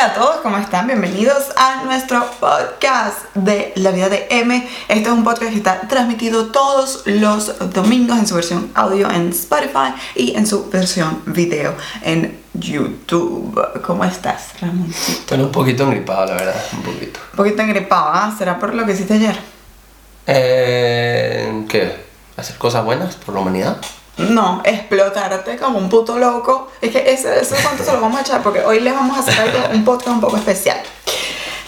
Hola a todos, ¿cómo están? Bienvenidos a nuestro podcast de La Vida de M. Este es un podcast que está transmitido todos los domingos en su versión audio en Spotify y en su versión video en YouTube. ¿Cómo estás, Ramoncito? Bueno, un poquito engripado, la verdad, un poquito. Un poquito engripado, ¿ah? ¿Será por lo que hiciste ayer? Eh, ¿Qué? ¿Hacer cosas buenas por la humanidad? No, explotarte como un puto loco. Es que ese, ese cuánto se lo vamos a echar porque hoy les vamos a hacer algo, un podcast un poco especial.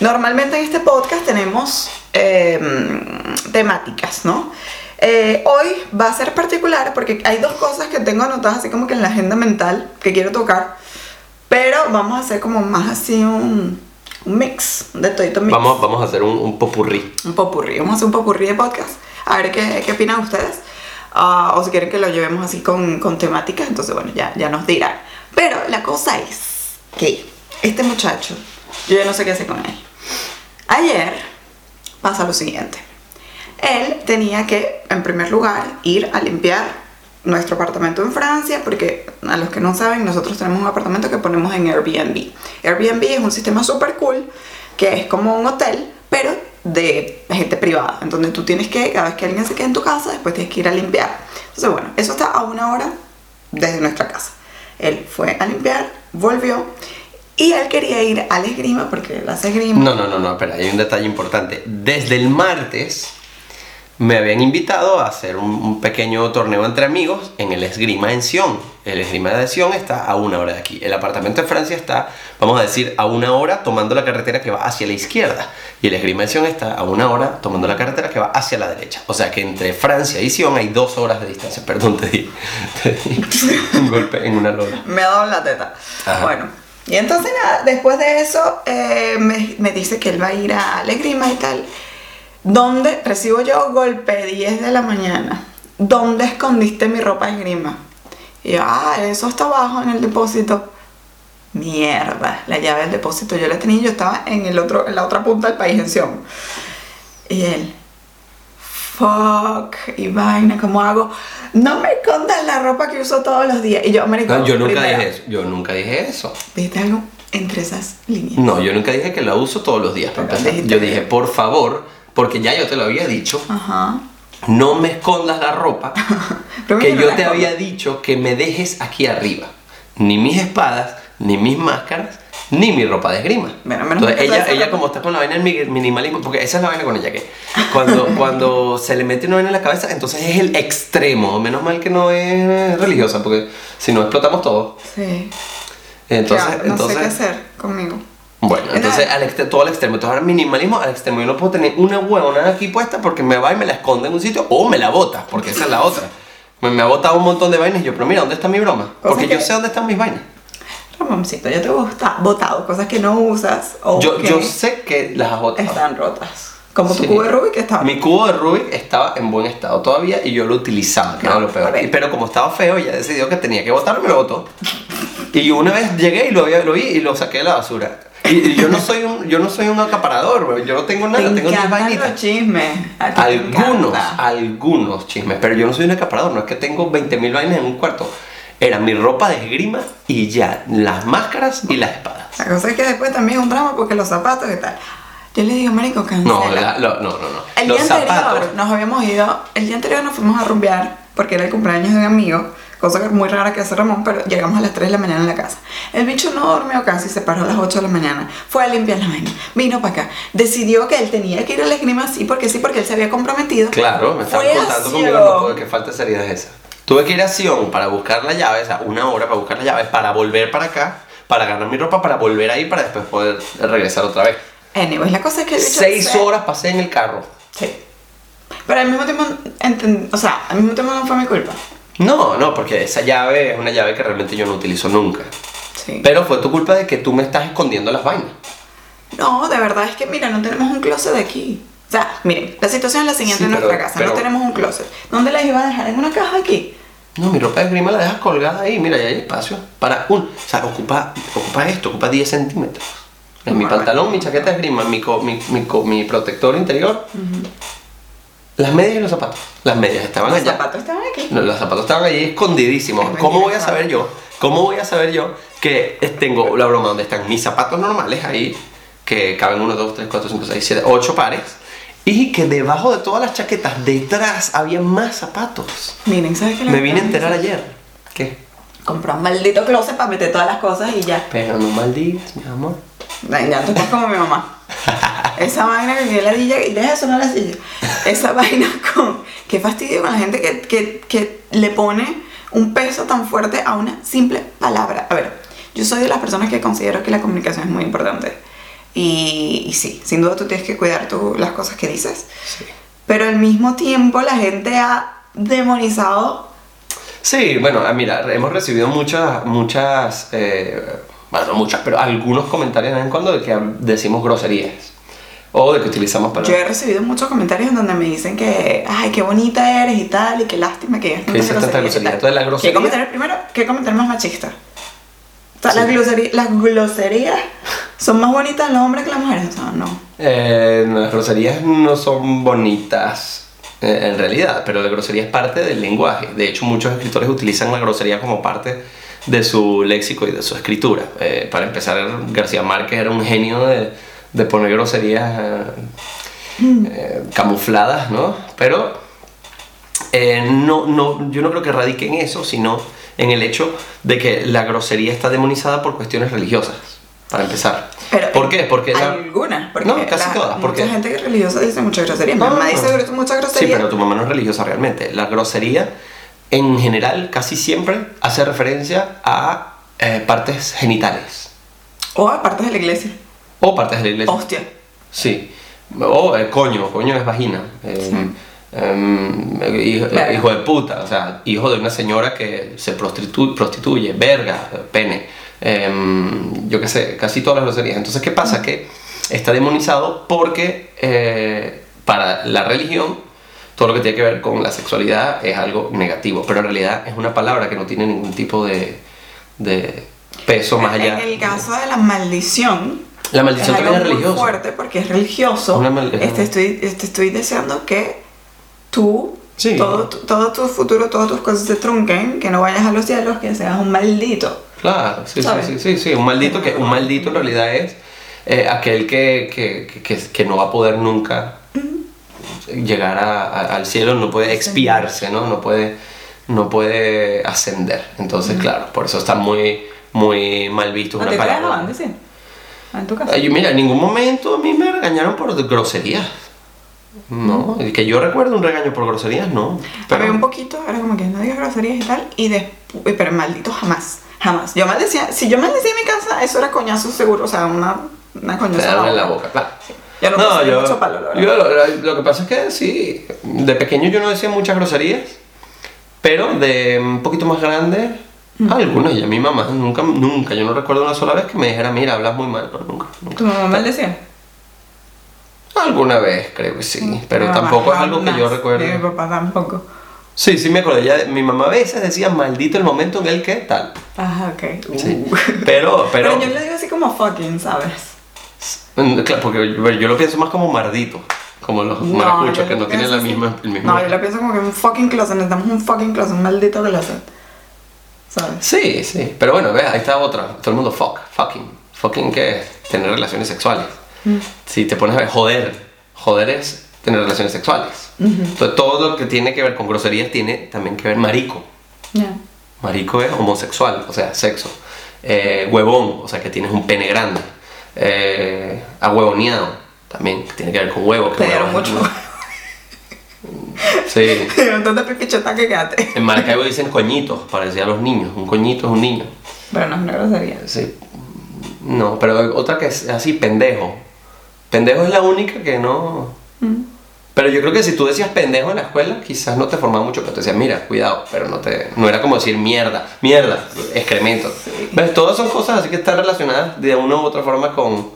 Normalmente en este podcast tenemos eh, temáticas, ¿no? Eh, hoy va a ser particular porque hay dos cosas que tengo anotadas así como que en la agenda mental que quiero tocar, pero vamos a hacer como más así un, un mix de todo mix. Vamos, vamos a hacer un, un popurrí. Un popurrí, vamos a hacer un popurrí de podcast. A ver qué, qué opinan ustedes. Ah, o si quieren que lo llevemos así con, con temáticas, entonces bueno, ya, ya nos dirán. Pero la cosa es que este muchacho, yo ya no sé qué hacer con él. Ayer pasa lo siguiente. Él tenía que, en primer lugar, ir a limpiar nuestro apartamento en Francia, porque a los que no saben, nosotros tenemos un apartamento que ponemos en Airbnb. Airbnb es un sistema súper cool, que es como un hotel, pero de gente privada, en donde tú tienes que, cada vez que alguien se quede en tu casa, después tienes que ir a limpiar. Entonces, bueno, eso está a una hora desde nuestra casa. Él fue a limpiar, volvió y él quería ir al esgrima porque él hace esgrima. No, no, no, no, espera, hay un detalle importante. Desde el martes me habían invitado a hacer un pequeño torneo entre amigos en el esgrima en Sion. El esgrima de Sion está a una hora de aquí. El apartamento de Francia está, vamos a decir, a una hora tomando la carretera que va hacia la izquierda. Y el esgrima de Sion está a una hora tomando la carretera que va hacia la derecha. O sea que entre Francia y Sion hay dos horas de distancia. Perdón, te di, te di un golpe en una lona. Me ha dado en la teta. Ajá. Bueno, y entonces nada, después de eso eh, me, me dice que él va a ir al esgrima y tal. ¿Dónde recibo yo golpe 10 de la mañana? ¿Dónde escondiste mi ropa de esgrima? Y yo, ah, eso está abajo en el depósito. Mierda, la llave del depósito yo la tenía, yo estaba en, el otro, en la otra punta del país, en Sion. Y él, fuck, y vaina, ¿cómo hago? No me escondas la ropa que uso todos los días. Y yo, marico, No, yo nunca primero, dije eso. Yo nunca dije eso. ¿Viste algo entre esas líneas? No, yo nunca dije que la uso todos los días. Pero Yo dije, por favor, porque ya yo te lo había dicho, Ajá. No me escondas la ropa que yo te había dicho que me dejes aquí arriba. Ni mis espadas, ni mis máscaras, ni mi ropa de esgrima. Bueno, menos Entonces ella, ella como está con la vaina del mi- minimalismo, porque esa es la vaina con ella que cuando, cuando se le mete una vaina en la cabeza, entonces es el extremo. Menos mal que no es religiosa, porque si no explotamos todo. Sí. Entonces, Ya, no entonces sé qué hacer conmigo. Bueno, entonces al extre- todo al extremo. Entonces ahora minimalismo al extremo. Yo no puedo tener una huevona aquí puesta porque me va y me la esconde en un sitio o me la bota, porque esa es la otra. Me, me ha botado un montón de vainas y yo, pero mira, ¿dónde está mi broma? Porque yo que- sé dónde están mis vainas. Ramoncito, ya te he bosta- botado cosas que no usas o Yo, que yo sé que las has botado. están rotas. Como tu Sí. cubo de Rubik que estaba. Mi cubo de Rubik estaba en buen estado todavía y yo lo utilizaba, que No, era lo a peor. ver. Y- Pero como estaba feo, ya decidió que tenía que botarlo y me lo botó. Y una vez llegué y lo, había- lo vi y lo saqué de la basura. Y, y yo no soy un, yo no soy un acaparador, bro. yo no tengo te nada, tengo mis vainitas. los chismes. Te Algunos, algunos chismes, pero yo no soy un acaparador, no es que tengo 20.000 vainas en un cuarto. Era mi ropa de esgrima y ya, las máscaras y las espadas. La cosa es que después también es un drama porque los zapatos y tal. Yo le digo, marico, cancela. No, la- lo- no, no, no. El Los día anterior zapatos. nos habíamos ido, el día anterior nos fuimos a rumbear porque era el cumpleaños de un amigo, cosa que es muy rara que hace Ramón, pero llegamos a las 3 de la mañana en la casa. El bicho no durmió casi, se paró a las 8 de la mañana, fue a limpiar la vaina, vino para acá, decidió que él tenía que ir al esgrima sí porque sí, porque él se había comprometido. Claro, me estaban contando a conmigo, no puedo, que falta es esa. Tuve que ir a Sion para buscar la llave, o sea, una hora para buscar la llave, para volver para acá, para agarrar mi ropa, para volver ahí, para después poder regresar otra vez. Anyways, la cosa es que el bicho Seis se- horas pasé en el carro. Sí. Pero al mismo tiempo, enten- o sea, al mismo tiempo no fue mi culpa. No, no, porque esa llave es una llave que realmente yo no utilizo nunca. Sí. Pero fue tu culpa de que tú me estás escondiendo las vainas. No, de verdad es que, mira, no tenemos un closet aquí. O sea, miren, la situación es la siguiente Sí, en pero- nuestra casa. pero- No tenemos un closet. ¿Dónde las iba a dejar? ¿En una caja aquí? No, mi ropa de esgrima la dejas colgada ahí, mira, ya hay espacio. Para un. O sea, ocupa, ocupa esto, ocupa 10 centímetros. En mi pantalón, mi chaqueta de esgrima, mi, co- mi, mi, co- mi protector interior, las medias y los zapatos. Las medias estaban Los allá. zapatos estaban aquí. No, los zapatos estaban allí escondidísimos. Es ¿Cómo voy a saber yo? ¿Cómo voy a saber yo que tengo la broma donde están mis zapatos normales ahí, que caben 1, 2, 3, 4, 5, 6, 7, 8 pares, y que debajo de todas las chaquetas, detrás, había más zapatos. Miren, ¿sabes qué? Me vine a enterar ayer. ¿Qué? Compré un maldito closet para meter todas las cosas y ya. Pero no maldigas, mi amor. Ya tú estás como mi mamá. Esa vaina que viene la DJ y deja de sonar la silla. Esa vaina con. Qué fastidio con la gente que, que, que le pone un peso tan fuerte a una simple palabra. A ver, yo soy de las personas que considero que la comunicación es muy importante. Y, y sí, sin duda tú tienes que cuidar tú las cosas que dices. Sí. Pero al mismo tiempo la gente ha demonizado. Sí, bueno, ah, mira, hemos recibido muchas, muchas, eh, bueno, no muchas, pero algunos comentarios de vez en cuando de que decimos groserías. O de que utilizamos Yo palabras. he recibido muchos comentarios en donde me dicen que, ay, qué bonita eres y tal, y qué lástima que digas Que dices tanta grosería. la grosería- ¿Qué comentario primero? ¿Qué comentario más machista? O sea, Sí. las, groserías, las groserías son más bonitas los hombres que las mujeres. O sea, no. Eh, las groserías no son bonitas eh, en realidad, pero la grosería es parte del lenguaje. De hecho, muchos escritores utilizan la grosería como parte de su léxico y de su escritura. Eh, para empezar, García Márquez era un genio de, de poner groserías eh, eh, camufladas, ¿no? Pero eh, no, no, yo no creo que radique en eso, sino en el hecho de que la grosería está demonizada por cuestiones religiosas, para empezar. Pero ¿Por qué? Porque algunas, porque No, casi la- todas, porque- mucha gente religiosa dice mucha grosería. Mi No, mamá no, dice mucha Sí, grosería. pero tu mamá no es religiosa realmente. La grosería, en general, casi siempre hace referencia a eh, partes genitales O a partes de la iglesia. O partes de la iglesia. Hostia. Sí. O eh, coño, coño es vagina. Eh, Sí. em, hijo, Verga. hijo de puta, o sea, hijo de una señora que se prostitu- prostituye, verga, pene, em, yo qué sé, casi todas las groserías. Entonces, ¿qué pasa? Que está demonizado porque eh, para la religión todo lo que tiene que ver con la sexualidad es algo negativo, pero en realidad es una palabra que no tiene ningún tipo de, de peso más allá. En el caso de la maldición, La maldición algo también es muy religiosa. fuerte porque es religioso. Este, estoy, este, estoy deseando que tú, Sí. todo, todo tu futuro, todas tus cosas se trunquen, que no vayas a los cielos, que seas un maldito. Claro, sí, sí, ¿Sabes? sí, sí, sí, un maldito que un maldito en realidad es eh, aquel que, que, que- que, no va a poder nunca llegar a- a- al cielo, no puede expiarse, ¿no? No puede, no puede ascender. Entonces, claro, por eso está muy, muy mal visto ¿A una te palabra. En tu casa. Ay, mira, en ningún momento a mí me regañaron por groserías. No, y que yo recuerdo un regaño por groserías, no. Había un poquito, era como que no digas groserías y tal, y después, pero maldito jamás, jamás. Yo maldecía, si yo maldecía en mi casa, eso era coñazo seguro, o sea, una, una Te coñaza. dan en la boca, claro. No, No, yo, mucho palo, la verdad. yo lo- lo que pasa es que sí, de pequeño yo no decía muchas groserías, pero de un poquito más grande, algunas, y a mi mamá nunca, nunca, yo no recuerdo una sola vez que me dijera, mira, hablas muy mal, no, nunca, nunca. ¿Tu mamá maldecía? Alguna vez creo que sí, pero Mi mamá tampoco es algo que yo recuerdo. Mi papá tampoco. Sí, sí me acuerdo, ya, mi mamá a veces decía, maldito el momento en el que tal. Ajá, ok. Sí. Uh. Pero, pero, Pero yo le digo así como fucking, ¿sabes? Mm, claro, porque yo, yo lo pienso más como mardito, como los maracuchos yo que no tienen la misma, el mismo... No, yo lo pienso como que un fucking closet, necesitamos un fucking closet, un maldito closet. ¿Sabes? Sí, sí, pero bueno, ve, ahí está otra. Todo el mundo fuck, fucking. Fucking, ¿qué es? Tener relaciones sexuales. Mm. Si te pones a ver, joder, joder es tener relaciones sexuales. Entonces, todo lo que tiene que ver con groserías tiene también que ver marico. Marico es homosexual, o sea, sexo. Eh, huevón, o sea, que tienes un pene grande. Eh, ahuevoneado, también, que tiene que ver con huevo. que dieron huevo mucho. Sí. Te dieron tanta pipichota que quedaste. En Maracaibo dicen coñitos, parecía a los niños. Un coñito es un niño. Pero no es una grosería. Sí. No, pero otra que es así, pendejo. Pendejo es la única que no. Mm. Pero yo creo que si tú decías pendejo en la escuela, quizás no te formaba mucho, pero te decían, mira, cuidado, pero no te. No era como decir mierda, mierda, excremento. ¿Ves? Todas son cosas así que están relacionadas de una u otra forma con.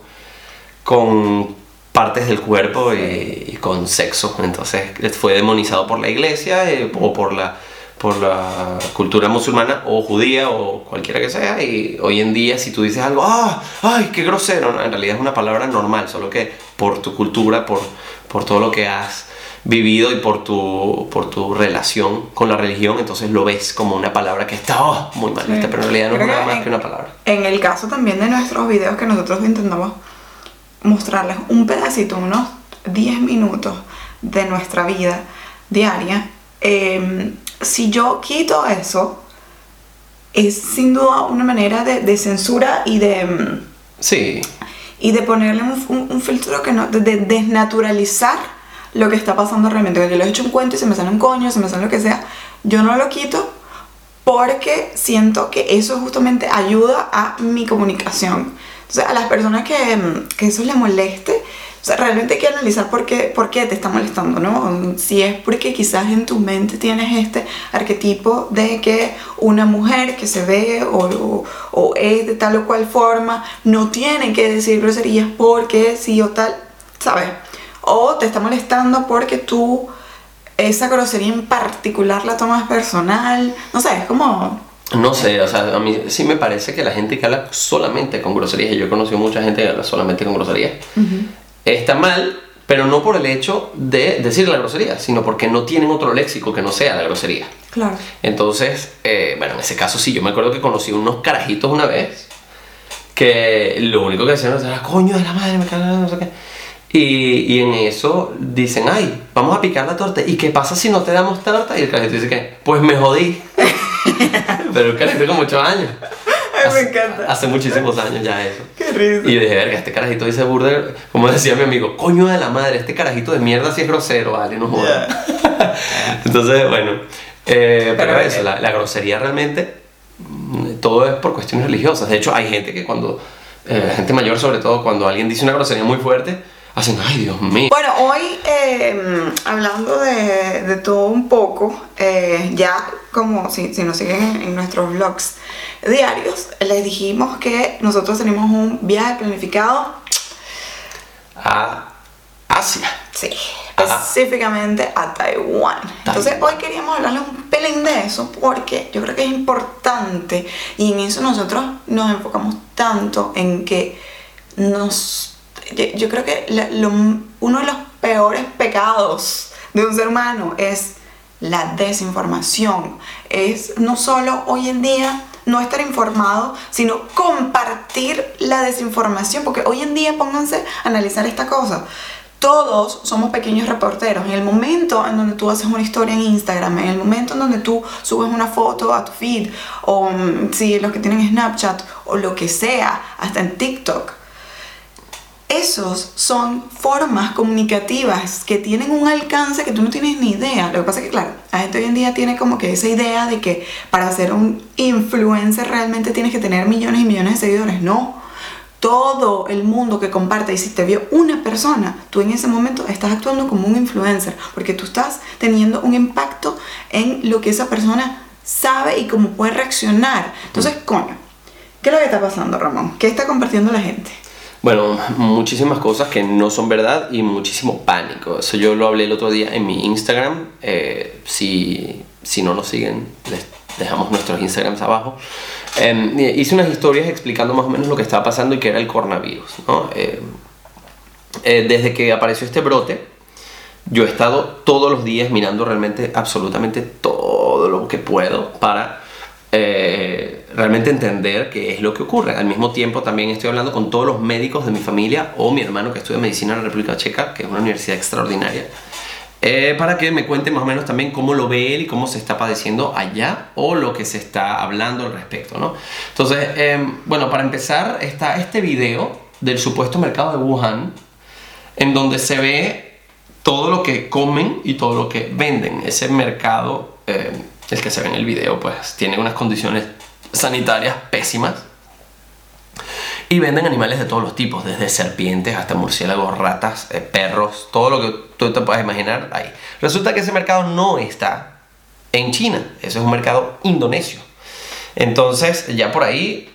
con partes del cuerpo y, y con sexo. Entonces fue demonizado por la iglesia eh, o por la, por la cultura musulmana o judía o cualquiera que sea. Y hoy en día si tú dices algo, ¡ah! ¡ay, qué grosero! No, en realidad es una palabra normal, solo que por tu cultura, por, por todo lo que has vivido y por tu, por tu relación con la religión, entonces lo ves como una palabra que está oh, muy mal, Sí. pero en realidad no es nada más en- que una palabra. En el caso también de nuestros videos que nosotros intentamos mostrarles un pedacito, unos 10 minutos de nuestra vida diaria, eh, si yo quito eso, es sin duda una manera de, de censura y de, mm, Sí, y de ponerle un, un- un filtro que no, de, de desnaturalizar lo que está pasando realmente. Cuando yo les echo un cuento y se me sale un coño, se me sale lo que sea, yo no lo quito porque siento que eso justamente ayuda a mi comunicación. Entonces, a las personas que, mm, que eso les moleste, o sea, realmente hay que analizar por qué, por qué te está molestando, ¿no? Si es porque quizás en tu mente tienes este arquetipo de que una mujer que se ve o es de tal o cual forma no tiene que decir groserías porque sí o tal, ¿sabes? O te está molestando porque tú esa grosería en particular la tomas personal, no sé, es como... no sé, o sea, a mí sí me parece que la gente que habla solamente con groserías, y yo he conocido mucha gente que habla solamente con groserías, está mal, pero no por el hecho de decir la grosería, sino porque no tienen otro léxico que no sea la grosería. Claro. Entonces, eh, bueno, en ese caso sí, yo me acuerdo que conocí unos carajitos una vez que lo único que decían era, coño de la madre, me cago en no sé qué. Y, y en eso dicen, ay, vamos a picar la torta. ¿Y qué pasa si no te damos torta? Y el carajito dice que, pues me jodí. Pero el carajito con muchos años. Ay, me Hace- encanta. Hace muchísimos años ya eso. Qué risa. Y yo dije, verga, este carajito dice burda, como decía mi amigo, coño de la madre, este carajito de mierda sí es grosero, vale, no jodas. Entonces, bueno, eh, pero, Pero, eso, eh, la, la grosería realmente, mm, todo es por cuestiones religiosas. De hecho, hay gente que cuando, eh, gente mayor sobre todo, cuando alguien dice una grosería muy fuerte, hacen, ay, Dios mío. Bueno, hoy eh, hablando de, de todo un poco, eh, ya como si, si nos siguen en, en nuestros vlogs diarios, les dijimos que nosotros tenemos un viaje planificado, A Asia. sí, Ajá. específicamente a Taiwán. Entonces hoy queríamos hablarles un pelín de eso porque yo creo que es importante y en eso nosotros nos enfocamos tanto en que nos... Yo, creo que uno de los peores pecados de un ser humano es la desinformación. Es no solo hoy en día no estar informado, sino compartir la desinformación, porque hoy en día pónganse a analizar esta cosa. Todos somos pequeños reporteros. En el momento en donde tú haces una historia en Instagram, en el momento en donde tú subes una foto a tu feed, o mm, si los que tienen Snapchat, o lo que sea, hasta en TikTok, esos son formas comunicativas que tienen un alcance que tú no tienes ni idea. Lo que pasa es que, claro, la gente hoy en día tiene como que esa idea de que para ser un influencer realmente tienes que tener millones y millones de seguidores. No. Todo el mundo que comparte, y si te vio una persona, tú en ese momento estás actuando como un influencer, porque tú estás teniendo un impacto en lo que esa persona sabe y cómo puede reaccionar. Entonces, coño, ¿qué es lo que está pasando, Ramón? ¿Qué está compartiendo la gente? Bueno, muchísimas cosas que no son verdad y muchísimo pánico. Eso yo lo hablé el otro día en mi Instagram. Eh, si, si no nos siguen, les dejamos nuestros Instagrams abajo. Eh, hice unas historias explicando más o menos lo que estaba pasando y que era el coronavirus. ¿no? Eh, eh, desde que apareció este brote, yo he estado todos los días mirando realmente absolutamente todo lo que puedo para realmente entender qué es lo que ocurre. Al mismo tiempo también estoy hablando con todos los médicos de mi familia o mi hermano que estudia medicina en la República Checa, que es una universidad extraordinaria, eh, para que me cuente más o menos también cómo lo ve él y cómo se está padeciendo allá o lo que se está hablando al respecto, ¿no? Entonces, eh, bueno, para empezar está este video del supuesto mercado de Wuhan, en donde se ve todo lo que comen y todo lo que venden. Ese mercado, eh, el que se ve en el video, pues tiene unas condiciones sanitarias pésimas. Y venden animales de todos los tipos, desde serpientes hasta murciélagos, ratas, eh, perros, todo lo que tú te puedas imaginar ahí. Resulta que ese mercado no está en China, ese es un mercado indonesio. Entonces, ya por ahí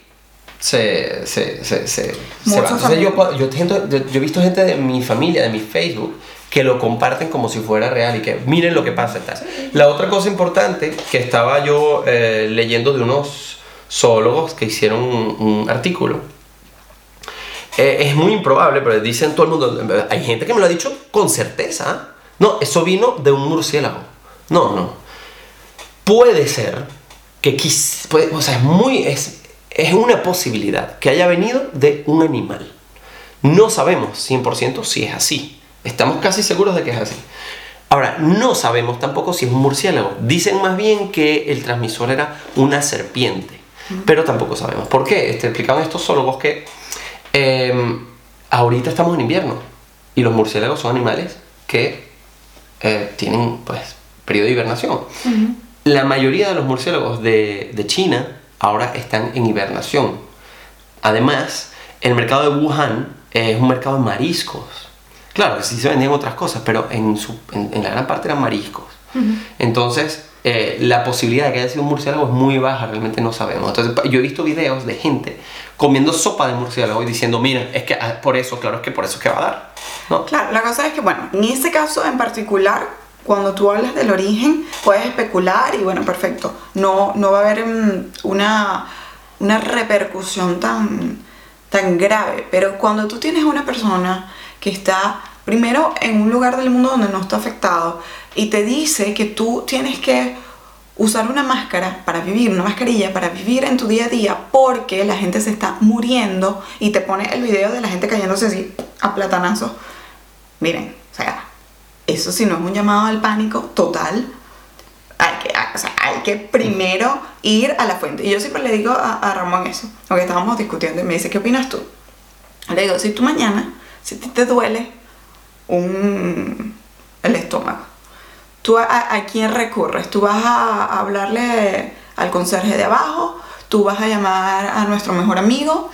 se, se, se, se, se va. Entonces, yo, yo, siento- yo- yo he visto gente de mi familia, de mi Facebook, que lo comparten como si fuera real y que miren lo que pasa tal. La otra cosa importante que estaba yo eh, leyendo de unos zoólogos que hicieron un, un artículo. eh, es muy improbable, pero dicen todo el mundo, hay gente que me lo ha dicho con certeza, No, eso vino de un murciélago. No, no. Puede ser que quis, puede- o sea, es muy es, es una posibilidad que haya venido de un animal. No sabemos 100% si es así. Estamos casi seguros de que es así. Ahora, no sabemos tampoco si es un murciélago. Dicen más bien que el transmisor era una serpiente. Pero tampoco sabemos. ¿Por qué? Este, explicaban estos zoólogos que eh, ahorita estamos en invierno y los murciélagos son animales que eh, tienen pues periodo de hibernación. La mayoría de los murciélagos de, de China ahora están en hibernación. Además, el mercado de Wuhan es un mercado de mariscos. Claro, que sí se vendían otras cosas, pero en, su, en, en la gran parte eran mariscos. Entonces, eh, la posibilidad de que haya sido un murciélago es muy baja, realmente no sabemos. Entonces, yo he visto videos de gente comiendo sopa de murciélago y diciendo, mira, es que ah, por eso, claro, es que por eso es que va a dar. ¿no? Claro, la cosa es que, bueno, en este caso en particular, cuando tú hablas del origen, puedes especular y bueno, perfecto. No, no va a haber mm, una, una repercusión tan, tan grave. Pero cuando tú tienes una persona que está primero en un lugar del mundo donde no está afectado y te dice que tú tienes que usar una máscara para vivir, una mascarilla para vivir en tu día a día porque la gente se está muriendo y te pone el video de la gente cayéndose así a platanazos. Miren, o sea, eso si no es un llamado al pánico total, hay que, o sea, hay que primero ir a la fuente. Y yo siempre le digo a, a Ramón eso, lo que estábamos discutiendo, y me dice, ¿qué opinas tú? Le digo, si tú mañana, si te duele un, el estómago, ¿tú a, quién recurres? ¿Tú vas a, hablarle al conserje de abajo? ¿Tú vas a llamar a nuestro mejor amigo?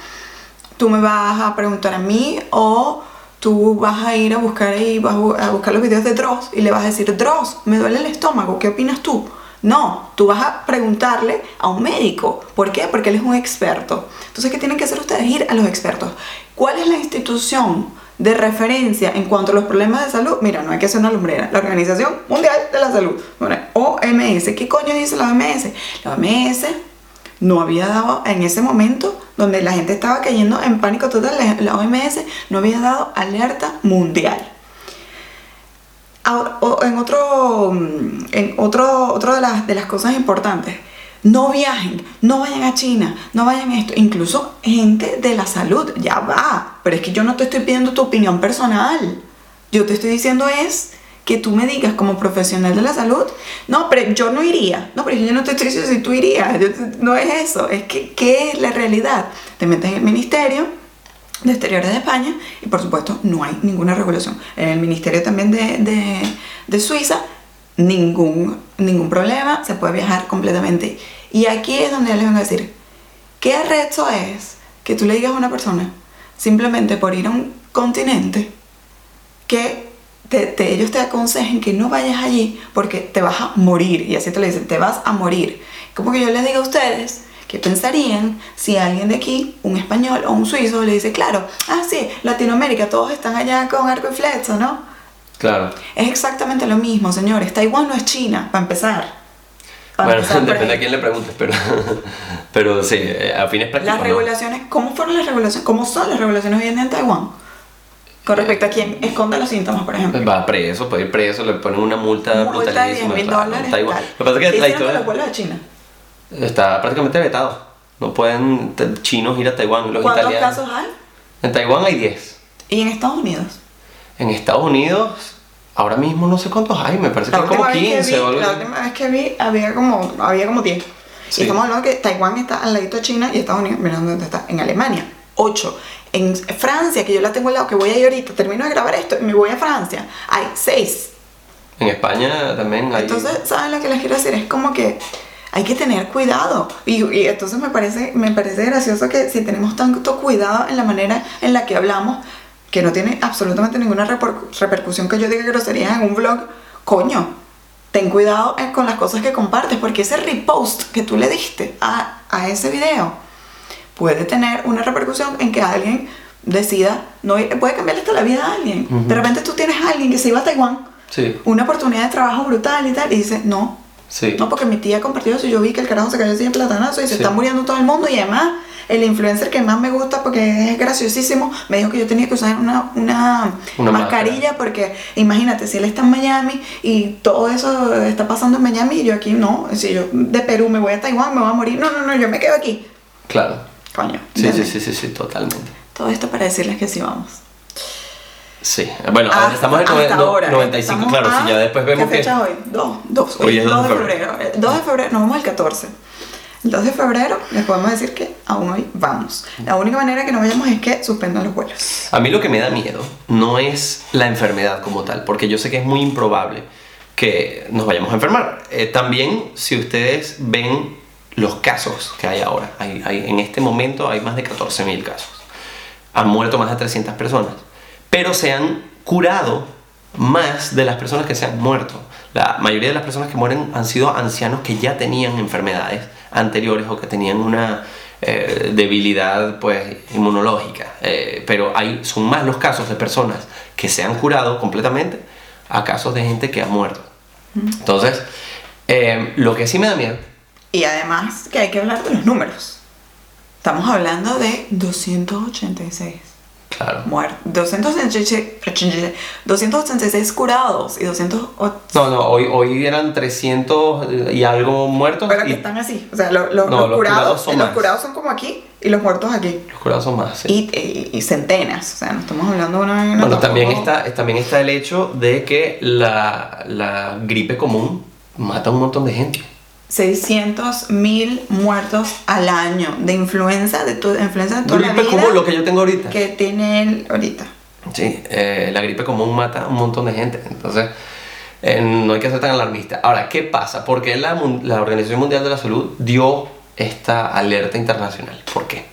¿Tú me vas a preguntar a mí? ¿O tú vas a ir a buscar, vas a buscar los videos de Dross y le vas a decir, Dross, me duele el estómago, ¿qué opinas tú? No, tú vas a preguntarle a un médico. ¿Por qué? Porque él es un experto. Entonces, ¿qué tienen que hacer ustedes? Ir a los expertos. ¿Cuál es la institución de referencia en cuanto a los problemas de salud? Mira, no hay que ser una lumbrera. La Organización Mundial de la Salud. OMS. ¿Qué coño dice la OMS? La OMS no había dado en ese momento donde la gente estaba cayendo en pánico total, la- OMS no había dado alerta mundial. Ahora, en otro, mm, en otro, otro de, las, de las cosas importantes, no viajen, no vayan a China, no vayan a esto, incluso gente de la salud, ya va, pero es que yo no te estoy pidiendo tu opinión personal, yo te estoy diciendo es que tú me digas como profesional de la salud, no, pero yo no iría, no, pero yo no te estoy diciendo si tú irías, no es eso, es que, ¿qué es la realidad? Te metes en el ministerio, de Exteriores de España y por supuesto no hay ninguna regulación. En el Ministerio también de- de Suiza, ningún, ningún problema, se puede viajar completamente. Y aquí es donde les vengo a decir, ¿qué reto es que tú le digas a una persona, simplemente por ir a un continente, que te- ellos te aconsejen que no vayas allí porque te vas a morir? Y así te lo dicen, te vas a morir. Como que yo les digo a ustedes, ¿Qué pensarían si alguien de aquí, un español o un suizo, le dice, claro, ah, sí, Latinoamérica, todos están allá con arco y flecha, ¿no? Claro. Es exactamente lo mismo, señores. Taiwán no es China, para empezar. Para Bueno, empezar depende a quién le preguntes, pero, pero sí, eh, a fines prácticos. Las no. regulaciones, ¿cómo fueron las regulaciones? ¿Cómo son las regulaciones hoy en día en Taiwán? Con respecto a quién esconde los síntomas, por ejemplo. Va preso, puede ir preso, le ponen una multa Multa de 10 brutalísima. mil dólares. tal. Lo que pasa es que ¿Qué la historia a China? está prácticamente vetado. No pueden chinos ir a Taiwán, los ¿Cuántos italianos. casos hay? En Taiwán hay 10. ¿Y en Estados Unidos? En Estados Unidos, ahora mismo no sé cuántos hay, me parece que La hay como última, vez que 15 vi, o algo la última vez que vi había como, había como 10. Sí. Y estamos hablando que Taiwán está al ladito de China y Estados Unidos, mira dónde está, en Alemania, 8. En Francia, que yo la tengo al lado, que voy a ir ahorita, termino de grabar esto y me voy a Francia, hay 6. En España también hay. Entonces, ¿saben lo que les quiero decir? Es como que hay que tener cuidado. Y, y entonces me parece, me parece gracioso que si tenemos tanto cuidado en la manera en la que hablamos, que no tiene absolutamente ninguna reper- repercusión que yo diga groserías en un vlog, coño, ten cuidado con las cosas que compartes, porque ese repost que tú le diste a, a ese video puede tener una repercusión en que alguien decida, no ir- puede cambiarle hasta la vida a alguien. De repente tú tienes a alguien que se iba a Taiwán Sí. una oportunidad de trabajo brutal y tal, y dice, no, Sí. No, porque mi tía compartió eso y yo vi que el carajo se cayó así en platanazo y se Sí. está muriendo todo el mundo y además el influencer que más me gusta porque es graciosísimo me dijo que yo tenía que usar una, una, Una mascarilla porque imagínate si él está en Miami y todo eso está pasando en Miami y yo aquí no, si yo de Perú me voy a Taiwán me voy a morir, no, no, no, yo me quedo aquí. Claro. Coño. Sí, sí, sí, sí, sí, totalmente. Todo esto para decirles que sí vamos. Sí. Bueno, Hasta- estamos en hasta no- ahora, 95, estamos claro, a- si ya después vemos ¿Qué que... fecha hoy? 2, 2, Hoy hoy es es 2 2 de febrero. El 2 de febrero, nos vamos el 14. El 2 de febrero les podemos decir que aún hoy vamos. La única manera que no vayamos es que suspendan los vuelos. A mí lo que me da miedo no es la enfermedad como tal, porque yo sé que es muy improbable que nos vayamos a enfermar. Eh, también, si ustedes ven los casos que hay ahora, hay, hay- en este momento hay más de 14.000 casos. Han muerto más de 300 personas, pero se han curado más de las personas que se han muerto. La mayoría de las personas que mueren han sido ancianos que ya tenían enfermedades anteriores o que tenían una eh, debilidad pues inmunológica. Eh, pero hay, son más los casos de personas que se han curado completamente a casos de gente que ha muerto. Entonces, eh, lo que sí me da miedo Y además que hay que hablar de los números. Estamos hablando de 286 Claro. muertos. 286, 286 curados y 208... No, no, hoy, hoy eran 300 y algo muertos. Pero que y están así. O sea, lo- lo- No, los, los curados, curados son los curados son como aquí y los muertos aquí. los curados son más. sí. Y, y- y centenas. O sea, no estamos hablando de una... una Bueno, también está, también está el hecho de que la, la gripe común mata a un montón de gente. 600 mil muertos al año de influenza, de tu, influenza de toda la Gripe vida común, lo que yo tengo ahorita. que tiene él ahorita. Sí, eh, la gripe común mata a un montón de gente. Entonces, eh, no hay que ser tan alarmista. Ahora, ¿qué pasa? Porque la, la Organización Mundial de la Salud dio esta alerta internacional. ¿Por qué?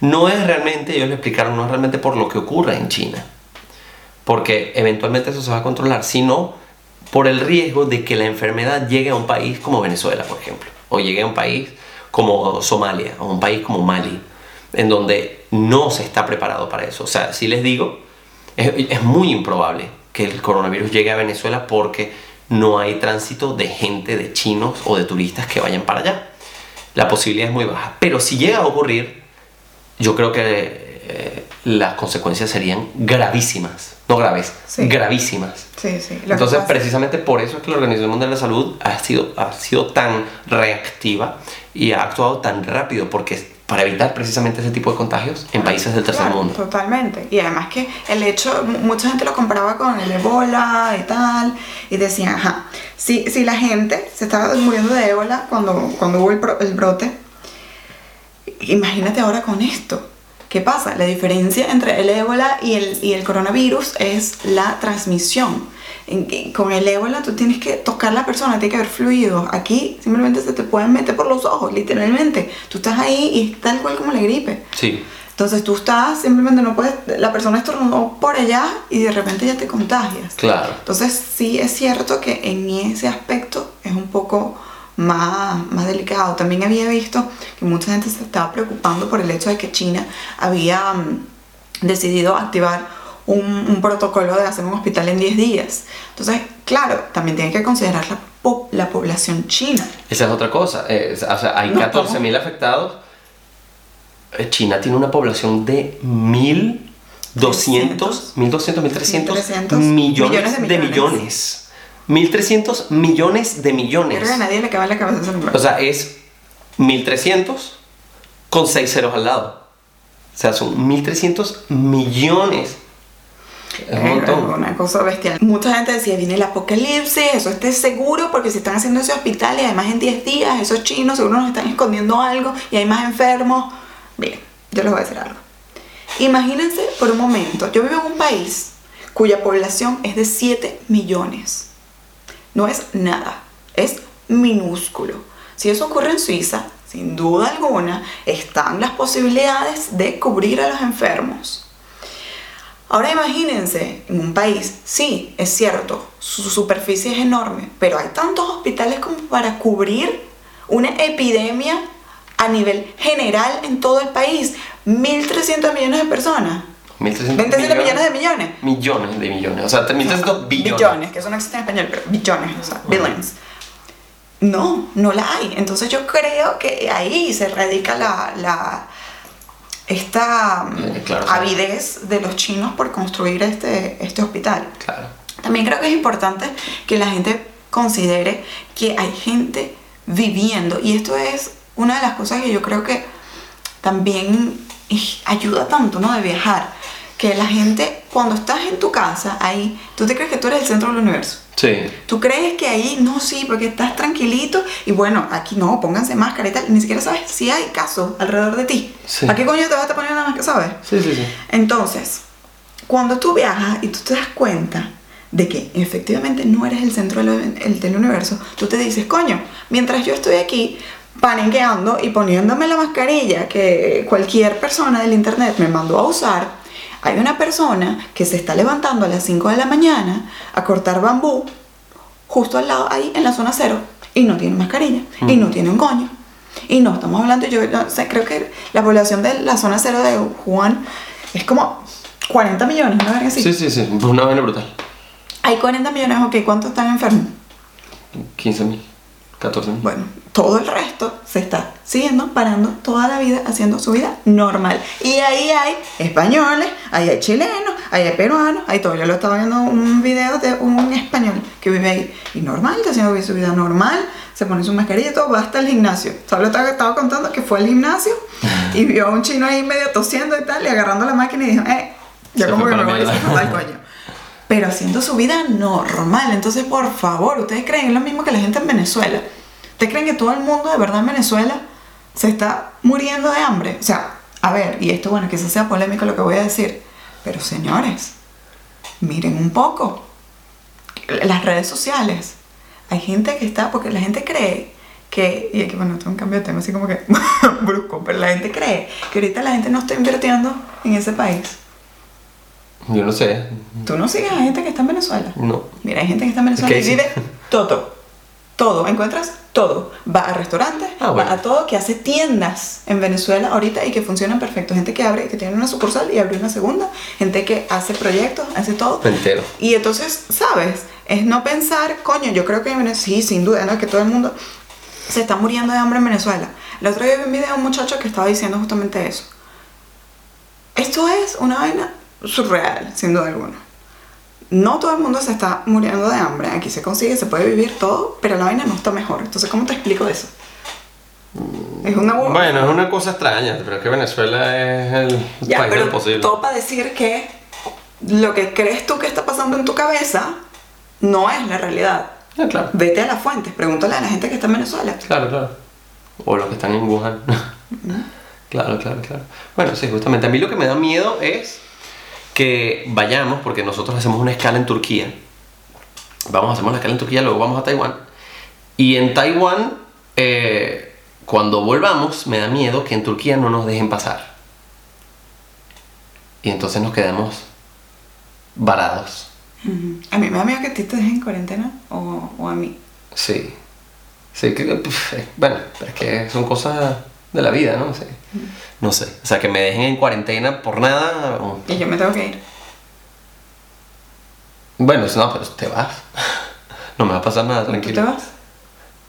No es realmente, ellos le explicaron, no es realmente por lo que ocurre en China. Porque eventualmente eso se va a controlar, sino por el riesgo de que la enfermedad llegue a un país como Venezuela, por ejemplo. O llegue a un país como Somalia, o un país como Mali, en donde no se está preparado para eso. O sea, si les digo, es, es muy improbable que el coronavirus llegue a Venezuela porque no hay tránsito de gente, de chinos o de turistas que vayan para allá. La posibilidad es muy baja. Pero si llega a ocurrir, yo creo que eh, las consecuencias serían gravísimas. No graves, Sí. gravísimas. Sí, sí. Entonces, precisamente por eso es que la Organización Mundial de la Salud ha sido, ha sido tan reactiva y ha actuado tan rápido, porque es para evitar precisamente ese tipo de contagios en países del tercer Claro, mundo. Totalmente. Y además que el hecho, mu- mucha gente lo comparaba con el ébola y tal, y decían, ajá, si, si la gente se estaba muriendo de ébola cuando, cuando hubo el, el brote, imagínate ahora con esto. ¿Qué pasa? La diferencia entre el ébola y el, y el coronavirus es la transmisión. En con el ébola tú tienes que tocar a la persona, tiene que haber fluidos. Aquí simplemente se te pueden meter por los ojos, literalmente. Tú estás ahí y es tal cual como la gripe. Sí, Entonces tú estás, simplemente no puedes, la persona estornudó por allá y de repente ya te contagias. claro. Entonces sí es cierto que en ese aspecto es un poco más, más delicado. También había visto que mucha gente se estaba preocupando por el hecho de que China había mm, decidido activar un, un protocolo de hacer un hospital en 10 días. Entonces, claro, también tienen que considerar la, la población china. Esa es otra cosa. eh, o sea, hay No, 14.000 afectados. Eh, China tiene una población de 1.200, 1.200, 1.300 1.300 millones, millones de de millones. 1.300 millones de millones. Creo que a nadie le cabe la cabeza ese número. O sea, es 1300 con 6 ceros al lado. O sea, son 1300 millones. Es un Eh, montón. Una cosa bestial. Mucha gente decía, viene el apocalipsis, eso esté seguro porque si están haciendo ese hospital y además en 10 días, esos chinos seguro nos están escondiendo algo y hay más enfermos. Bien, yo les voy a decir algo. Imagínense por un momento, yo vivo en un país cuya población es de 7 millones. No es nada, es minúsculo. Si eso ocurre en Suiza, sin duda alguna, están las posibilidades de cubrir a los enfermos. Ahora imagínense, en un país, sí, es cierto, su superficie es enorme, pero hay tantos hospitales como para cubrir una epidemia a nivel general en todo el país. 1.300 millones de personas. 1.300 27 millones de millones. Millones de millones. O sea, 1.300 billones. Billones, que eso no existe en español, pero billones, o sea, billions. no, no la hay. Entonces yo creo que ahí se radica la, la esta Eh, claro, sí. avidez de los chinos por construir este, este hospital. Claro. También creo que es importante que la gente considere que hay gente viviendo y esto es una de las cosas que yo creo que también ayuda tanto, ¿no? De viajar, que la gente cuando estás en tu casa ahí, tú te crees que tú eres el centro del universo. Sí. Tú crees que ahí no, sí, porque estás tranquilito y bueno, aquí no, pónganse máscara y tal, ni siquiera sabes si hay casos alrededor de ti. Sí. ¿Para qué coño te vas a poner nada más que sabes? Sí, sí, sí. Entonces, cuando tú viajas y tú te das cuenta de que efectivamente no eres el centro del, el- del universo, tú te dices, coño, mientras yo estoy aquí paniqueando y poniéndome la mascarilla que cualquier persona del internet me mandó a usar, hay una persona que se está levantando a las 5 de la mañana a cortar bambú justo al lado, ahí en la zona cero, y no tiene mascarilla, y no tiene un coño. Y no, estamos hablando, yo no creo que la población de la zona cero de Juan es como 40 millones, ¿no? Así. Sí, sí, sí. Una vaina brutal. Hay 40 millones, ok, ¿cuántos están enfermos? 15 mil, 14 mil. Bueno, todo el resto se está siguiendo parando toda la vida haciendo su vida normal. Y ahí hay españoles, ahí hay chilenos, ahí hay peruanos, ahí todo. Yo lo estaba viendo un video de un español que vive ahí y normal, está haciendo su vida normal, se pone su mascarilla y todo, va hasta el gimnasio. Solo estaba, estaba contando que fue al gimnasio y vio a un chino ahí medio tosiendo y tal, y agarrando la máquina y dijo, eh, Se como que me voy a al coño pero haciendo su vida normal. Entonces, por favor, ¿ustedes creen lo mismo que la gente en Venezuela? ¿Ustedes creen que todo el mundo de verdad en Venezuela se está muriendo de hambre? O sea, a ver, y esto, bueno, quizás sea polémico lo que voy a decir, pero señores, miren un poco las redes sociales. Hay gente que está, porque la gente cree que, y aquí, bueno, esto es un cambio de tema así como que brusco, pero la gente cree que ahorita la gente no está invirtiendo en ese país. Yo no sé. Tú no sigues a gente que está en Venezuela. No. Mira, hay gente que está en Venezuela ¿Qué y vive todo. Todo. Encuentras todo. Va a restaurantes, Ah, bueno. va a todo, que hace tiendas en Venezuela ahorita y que funcionan perfecto. Gente que abre, que tiene una sucursal y abre una segunda. Gente que hace proyectos, hace todo. Entero. Y entonces, ¿sabes? Es no pensar, coño, yo creo que en Venezuela, sí, sin duda, ¿no? Que todo el mundo se está muriendo de hambre en Venezuela. El otro día vi un video de un muchacho que estaba diciendo justamente eso. Esto es una vaina surreal, sin duda alguna. No todo el mundo se está muriendo de hambre. Aquí se consigue, se puede vivir todo, pero la vaina no está mejor. Entonces, ¿cómo te explico eso? Es una bu- Bueno, es una cosa extraña, pero es que Venezuela es el Ya, país pero lo posible. todo para decir que lo que crees tú que está pasando en tu cabeza no es la realidad. Ah, claro. Vete a las fuentes, pregúntale a la gente que está en Venezuela. Claro, claro. O los que están en Wuhan. claro, claro, claro. Bueno, sí, justamente. A mí lo que me da miedo es que vayamos, porque nosotros hacemos una escala en Turquía. Vamos a hacer una escala en Turquía, luego vamos a Taiwán. Y en Taiwán, eh, cuando volvamos, me da miedo que en Turquía no nos dejen pasar. Y entonces nos quedamos varados. A mí me da miedo que a ti te dejen en cuarentena o, o a mí. Sí. Sí, que, eh, bueno, es que son cosas de la vida, ¿no? Sí. No sé. O sea, que me dejen en cuarentena por nada. o- Y yo me tengo que ir. Bueno, no, pero te vas. No me va a pasar nada, ¿Tú tranquilo. te vas?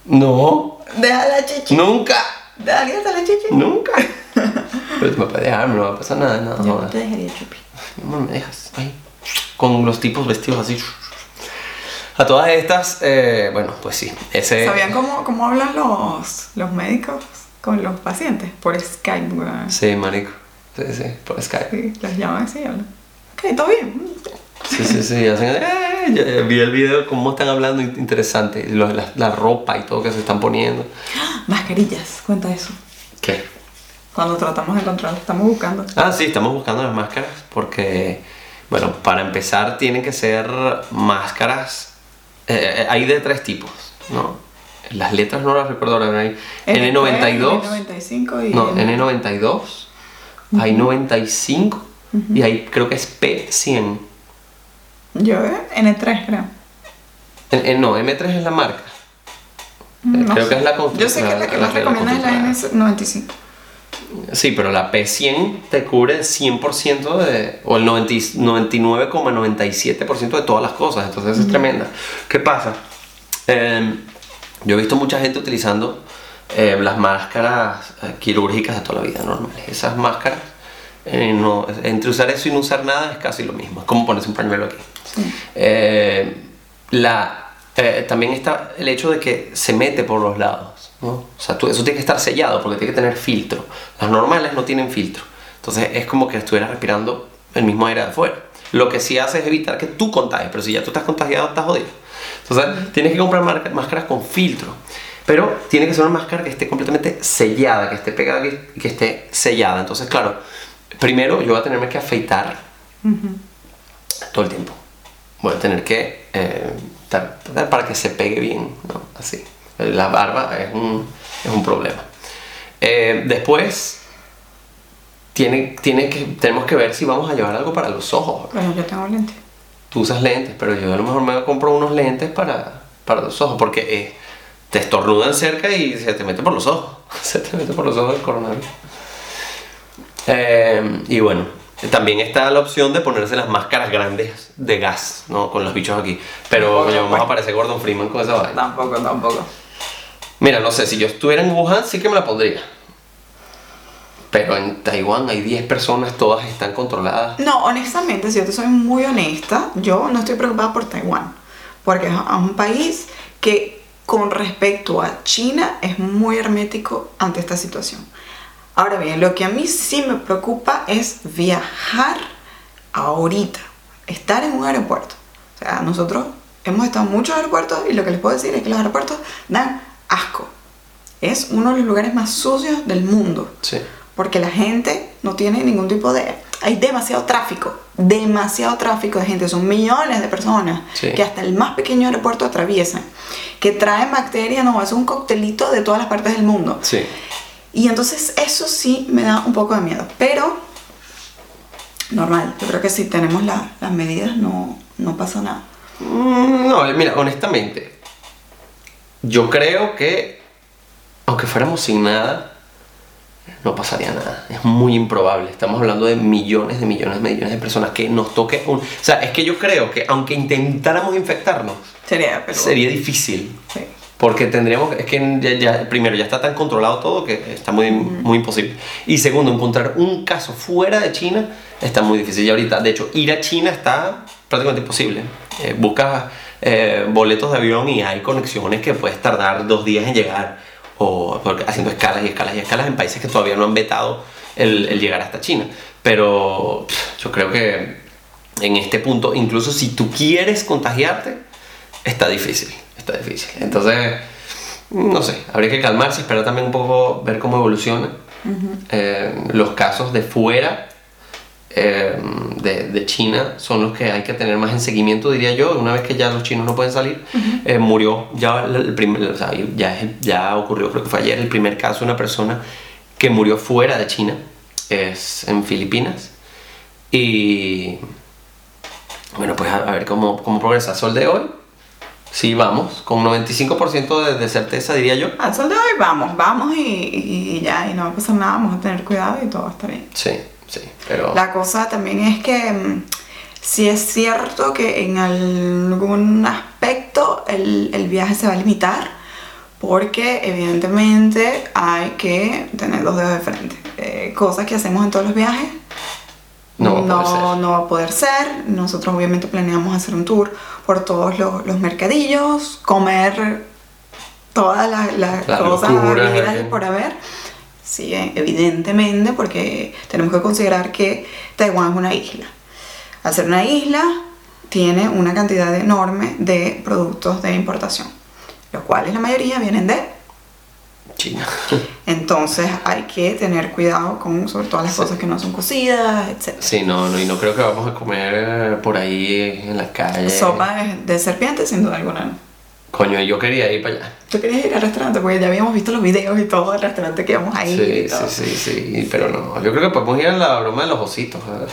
No, Deja la chichi. nunca, Deja que está la chichi. nunca. Pero tú me puedes dejar, no me va a pasar nada, nada. Yo no, no te dejaría chupi. no me dejas ahí. Con los tipos vestidos así. A todas estas, eh, bueno, pues sí. Ese, ¿Sabían cómo, cómo hablan los, los médicos con los pacientes? Por Skype, weón. Sí, marico. Sí, sí, por Skype. Sí, los llaman así y hablan. Ok, todo bien. Sí, sí, sí, hacen, eh, yo vi el video, cómo están hablando, in- interesante, Lo- la, la ropa y todo que se están poniendo. Mascarillas, cuenta eso. ¿Qué? Cuando tratamos de encontrarlo, estamos buscando. Ah, sí, estamos buscando las máscaras porque, bueno, para empezar tienen que ser máscaras, eh, eh, hay de tres tipos, ¿no? Las letras no las recuerdo ahora, hay N92, N95 y. no, N92, hay 95 y hay creo que es P100. Yo, eh, N3, creo. No, M3 es la marca. No creo sé. que es la Yo sé que la que más recomienda es la constructora. N95. Sí, pero la P100 te cubre el 100% de, o el 90 y- 99,97% de todas las cosas, entonces es tremenda. ¿Qué pasa? Eh, Yo he visto mucha gente utilizando eh, las máscaras eh, quirúrgicas de toda la vida normales. Esas máscaras, eh, no- entre usar eso y no usar nada es casi lo mismo. Es como ponerse un pañuelo aquí. Eh, la, también está el hecho de que se mete por los lados. ¿no? O sea, tú- eso tiene que estar sellado porque tiene que tener filtro. Las normales no tienen filtro. Entonces es como que estuvieras respirando el mismo aire de afuera. Lo que sí hace es evitar que tú contagies, pero si ya tú estás contagiado, estás jodido. Entonces tienes que comprar marca- máscaras con filtro. Pero tiene que ser una máscara que esté completamente sellada, que esté pegada y que esté sellada. Entonces, claro, primero yo voy a tenerme que afeitar todo el tiempo. Voy a tener que eh, tratar para que se pegue bien, ¿no? Así. La barba es un, es un problema. Eh, después, tiene, tiene que, tenemos que ver si vamos a llevar algo para los ojos. Bueno, yo tengo lente. Tú usas lentes, pero yo a lo mejor me compro unos lentes para, para los ojos, porque eh, te estornudan cerca y se te mete por los ojos. Se te mete por los ojos el coronavirus. Eh, y bueno, también está la opción de ponerse las máscaras grandes de gas, ¿no? Con los bichos aquí. Pero coño, vamos a parecer Gordon Freeman con esa vaina. Tampoco, tampoco. Mira, no sé, si yo estuviera en Wuhan sí que me la pondría. Pero en Taiwán hay 10 personas, todas están controladas. No, honestamente, si yo te soy muy honesta, yo no estoy preocupada por Taiwán, porque es un país que con respecto a China es muy hermético ante esta situación. Ahora bien, lo que a mí sí me preocupa es viajar ahorita, estar en un aeropuerto. O sea, nosotros hemos estado en muchos aeropuertos y lo que les puedo decir es que los aeropuertos dan asco. Es uno de los lugares más sucios del mundo Sí. Porque la gente no tiene ningún tipo de... Hay demasiado tráfico, demasiado tráfico de gente, son millones de personas Sí. que hasta el más pequeño aeropuerto atraviesan, que traen bacterias, no, es un coctelito de todas las partes del mundo. Sí. Y entonces eso sí me da un poco de miedo, pero normal, yo creo que si tenemos la- las medidas no, no pasa nada. Mm, No, mira, honestamente, yo creo que aunque fuéramos sin nada, no pasaría nada. Es muy improbable. Estamos hablando de millones de millones de millones de personas que nos toque un... O sea, es que yo creo que aunque intentáramos infectarnos, Sería, pero... sería difícil. Sí. Porque tendríamos, es que ya, ya- primero ya está tan controlado todo que está muy, muy imposible. Y segundo, encontrar un caso fuera de China está muy difícil. Y ahorita, de hecho, ir a China está prácticamente imposible. Eh, buscas eh, boletos de avión y hay conexiones que puedes tardar dos días en llegar o haciendo escalas y escalas y escalas en países que todavía no han vetado el, el llegar hasta China. Pero yo creo que en este punto, incluso si tú quieres contagiarte, está difícil, está difícil. Entonces, no sé, habría que calmarse, esperar también un poco, ver cómo evoluciona. Eh, los casos de fuera eh, de, de China son los que hay que tener más en seguimiento, diría yo. Una vez que ya los chinos no pueden salir, eh, murió ya el primer, o sea, ya, ya ocurrió, creo que fue ayer, el primer caso de una persona que murió fuera de China, es en Filipinas. Y bueno, pues a, a ver cómo, cómo progresa. Sol de hoy, sí, vamos, con 95% de, de certeza, diría yo. Al sol de hoy vamos, vamos y, y- y ya, y no va a pasar nada, vamos a tener cuidado y todo va a estar bien. Sí, sí, pero... La cosa también es que mm, si es cierto que en algún aspecto el, el viaje se va a limitar, porque evidentemente hay que tener los dedos de frente. Eh, cosas que hacemos en todos los viajes No va a poder no, ser. no va a poder ser. Nosotros obviamente planeamos hacer un tour por todos los, los mercadillos, comer todas las, las Las cosas eh. por haber. Sí, evidentemente, porque tenemos que considerar que Taiwán es una isla. Al ser una isla, tiene una cantidad enorme de productos de importación, los cuales la mayoría vienen de China. entonces hay que tener cuidado con sobre todo las Sí. cosas que no son cocidas, etc. Sí, no, no, y no creo que vamos a comer por ahí en la calle. Sopa de, de serpiente, sin duda alguna. Coño, yo quería ir para allá. Tú querías ir al restaurante porque ya habíamos visto los videos y todo del restaurante que íbamos a ir Sí, y todo. sí, sí, sí, pero no. Yo creo que podemos ir a la broma de los ositos. a ver.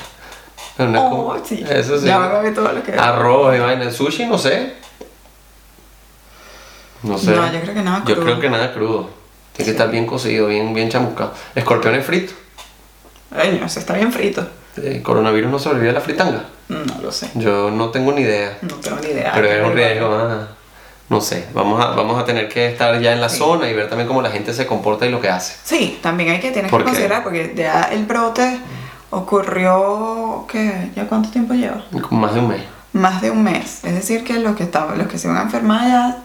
Una Oh, sí. Eso sí. Ya me comí todo lo que- Arroz y vaina. Sushi, no sé. No sé. No, yo creo que nada Yo crudo. creo que nada crudo. Tiene que estar bien cocido, bien, bien chamuscado. Escorpiones fritos. Ay, no, eso está bien frito. El coronavirus no sobrevive a la fritanga. No lo sé. Yo no tengo ni idea. No tengo ni idea. Pero es un riesgo. ah. No sé, vamos a, vamos a tener que estar ya en la Sí. zona y ver también cómo la gente se comporta y lo que hace. Sí, también hay que tienes ¿Por que considerar porque ya el brote ocurrió ¿qué? ¿Ya cuánto tiempo lleva? Más de un mes. Más de un mes. Es decir que los que estaban, los que se van a enfermar ya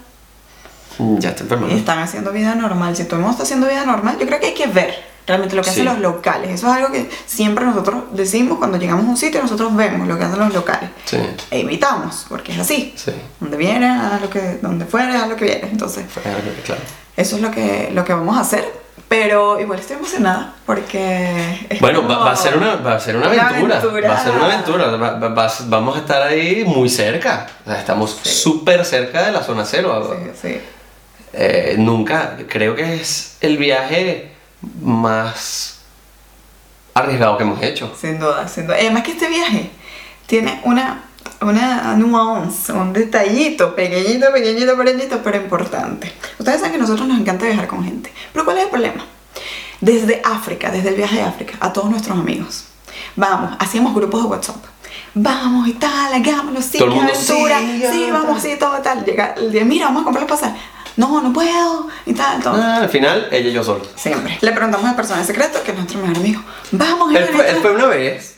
Ya está enfermo. están haciendo vida normal. Si todo el mundo está haciendo vida normal, yo creo que hay que ver realmente lo que Sí. hacen los locales. Eso es algo que siempre nosotros decimos cuando llegamos a un sitio, nosotros vemos lo que hacen los locales. Sí, E imitamos, porque es así. sí. Donde viene, haz lo que, donde fuere, haz lo que viene. Entonces, Claro. eso es lo que, lo que vamos a hacer. Pero igual estoy emocionada porque... es Bueno, va, va a ser una, va a ser una una aventura. aventura. Va a ser una aventura. Va- vamos a estar ahí muy cerca. O sea, estamos Sí. súper cerca de la zona cero. Sí, sí. Eh, nunca, creo que es el viaje más arriesgado que hemos hecho. Sin duda, sin duda. Además que este viaje tiene una, una nuance, un detallito pequeñito, pequeñito, pequeñito, pero importante. Ustedes saben que a nosotros nos encanta viajar con gente. Pero ¿cuál es el problema? Desde África, desde el viaje de África, a todos nuestros amigos. Vamos, hacíamos grupos de WhatsApp. Vamos y tal, hagámoslo, sí, Todo el qué aventura. sí, Sí, vamos, sí, todo tal. Llega el día, mira, vamos a comprar los pasajes. No, no puedo, y tal, todo. Ah, al final, ella y yo solo. Siempre. Le preguntamos al personal secreto, que es nuestro mejor amigo. Vamos, Él fue, él fue una vez.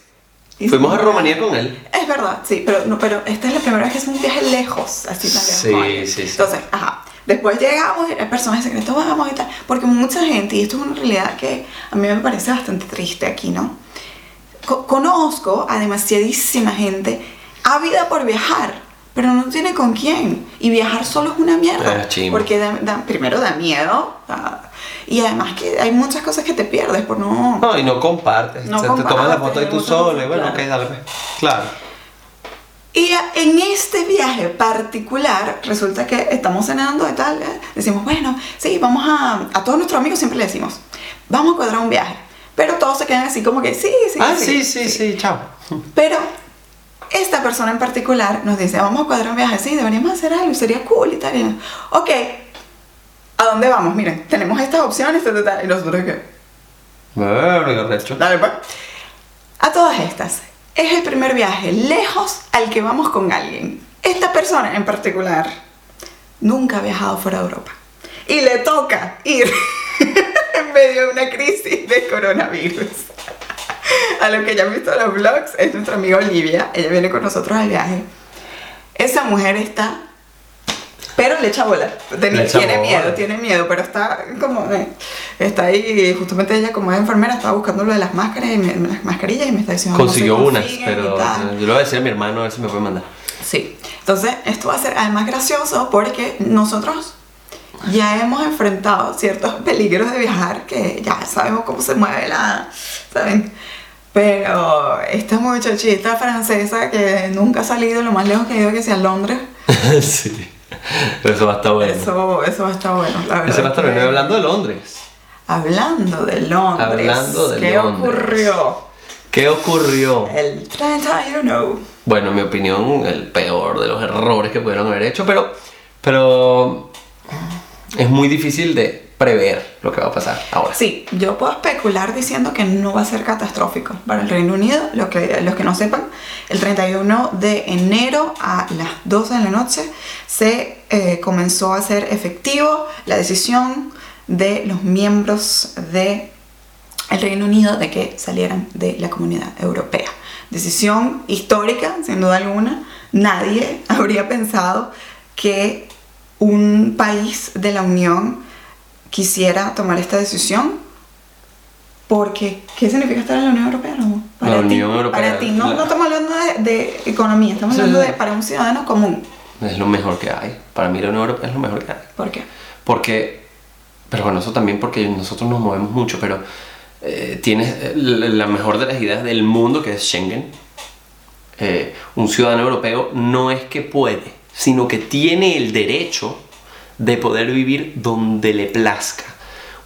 Y Fuimos a Rumanía con él. Es verdad, sí, pero, no, pero esta es la primera vez que es un viaje lejos, así tan lejos. Sí, sí, sí. Entonces, ajá. Después llegamos, el personaje secreto, vamos y tal. Porque mucha gente, y esto es una realidad que a mí me parece bastante triste aquí, ¿no? Co- conozco a demasiadísima gente ávida por viajar, pero no tiene con quién. Y viajar solo es una mierda. Ah, porque da- da- primero da miedo. ah, y además que hay muchas cosas que te pierdes por no... No, y no compartes. No o sea, te tomas la foto ahí tú solo y bueno, claro. ok, dale pues. Claro. Y en este viaje particular, resulta que estamos cenando y tal, ¿eh? decimos, bueno, sí, vamos a, a todos nuestros amigos siempre le decimos, vamos a cuadrar un viaje. Pero todos se quedan así como que, sí, sí, ah, sí, sí, sí, chao. Pero esta persona en particular nos dice, vamos a cuadrar un viaje, sí, deberíamos hacer algo, sería cool y tal. Ok, ¿a dónde vamos? Miren, tenemos estas opciones, tal. Y nosotros recho. Dale, pues. A todas estas, es el primer viaje lejos al que vamos con alguien. Esta persona en particular nunca ha viajado fuera de Europa. Y le toca ir en medio de una crisis de coronavirus. A lo que ya han visto los vlogs, es nuestra amiga Olivia. Ella viene con nosotros al viaje. Esa mujer está. Pero le echa bola. Le echa tiene bola. miedo, tiene miedo, pero está como. eh, está ahí, justamente ella, como es enfermera, estaba buscando lo de las máscaras y me- las mascarillas y me está diciendo. no Consiguió unas, consiguen y pero tal. yo le voy a decir a mi hermano a ver si me puede mandar. Sí. Entonces, esto va a ser además gracioso porque nosotros ya hemos enfrentado ciertos peligros de viajar que ya sabemos cómo se mueve la. ¿Saben? Pero esta muchachita francesa que nunca ha salido, lo más lejos que ha ido que sea Londres, sí. Pero eso va a estar bueno. eso, eso va a estar bueno, la verdad. Ese va a estar bueno. Hablando de Londres. Hablando de Londres. Hablando de ¿Qué Londres. ocurrió? ¿Qué ocurrió? El 31. Bueno, en mi opinión, el peor de los errores que pudieron haber hecho, pero, pero es muy difícil de prever lo que va a pasar ahora. Sí, yo puedo especular diciendo que no va a ser catastrófico para el Reino Unido. Lo que, los que no sepan, el 31 de enero a las 12 de la noche se eh, comenzó a hacer efectivo la decisión de los miembros de el Reino Unido de que salieran de la comunidad europea. Decisión histórica, sin duda alguna. Nadie habría pensado que un país de la Unión quisiera tomar esta decisión. Porque, ¿qué significa estar en la Unión Europea? No, La ti, Unión Europea, Para ti, no, la- no estamos hablando de, de economía, estamos Sí, hablando sí. de para un ciudadano común. Es lo mejor que hay. Para mí la Unión Europea es lo mejor que hay. ¿Por qué? Porque, pero bueno, eso también porque nosotros nos movemos mucho, pero eh, tienes eh, la la mejor de las ideas del mundo que es Schengen. Eh, un ciudadano europeo no es que puede, sino que tiene el derecho de poder vivir donde le plazca.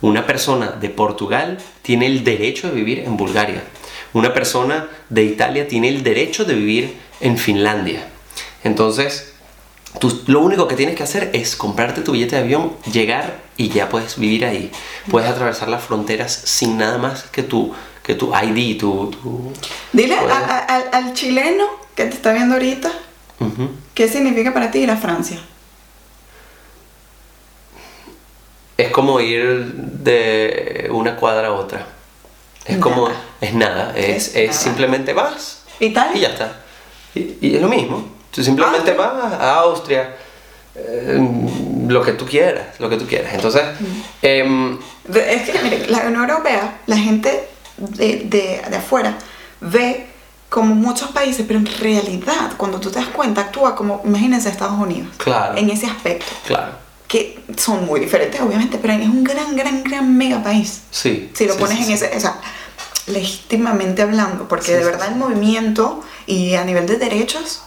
Una persona de Portugal tiene el derecho de vivir en Bulgaria. Una persona de Italia tiene el derecho de vivir en Finlandia. Entonces, Tú lo único que tienes que hacer es comprarte tu billete de avión, llegar y ya puedes vivir ahí. Puedes atravesar las fronteras sin nada más que tu, que tu ID, tu... tu- Dile a- Puedes- a- al, al chileno que te está viendo ahorita, ¿qué significa para ti ir a Francia? como ir de una cuadra a otra. Es como, Nada. es nada, es, Es es nada. simplemente vas Italia. y ya está. Y, y es lo mismo. Tú simplemente Austria. vas a Austria, eh, lo que tú quieras, lo que tú quieras. Entonces, em, Es que, mire, la Unión Europea, la gente de, de, de afuera ve como muchos países, pero en realidad, cuando tú te das cuenta, actúa como, imagínense, Estados Unidos. Claro. En ese aspecto. claro, Que son muy diferentes, obviamente, pero es un gran, gran, gran mega país. sí. Si lo sí, pones sí, en ese, o sea, legítimamente hablando, porque Sí, de verdad el movimiento y a nivel de derechos.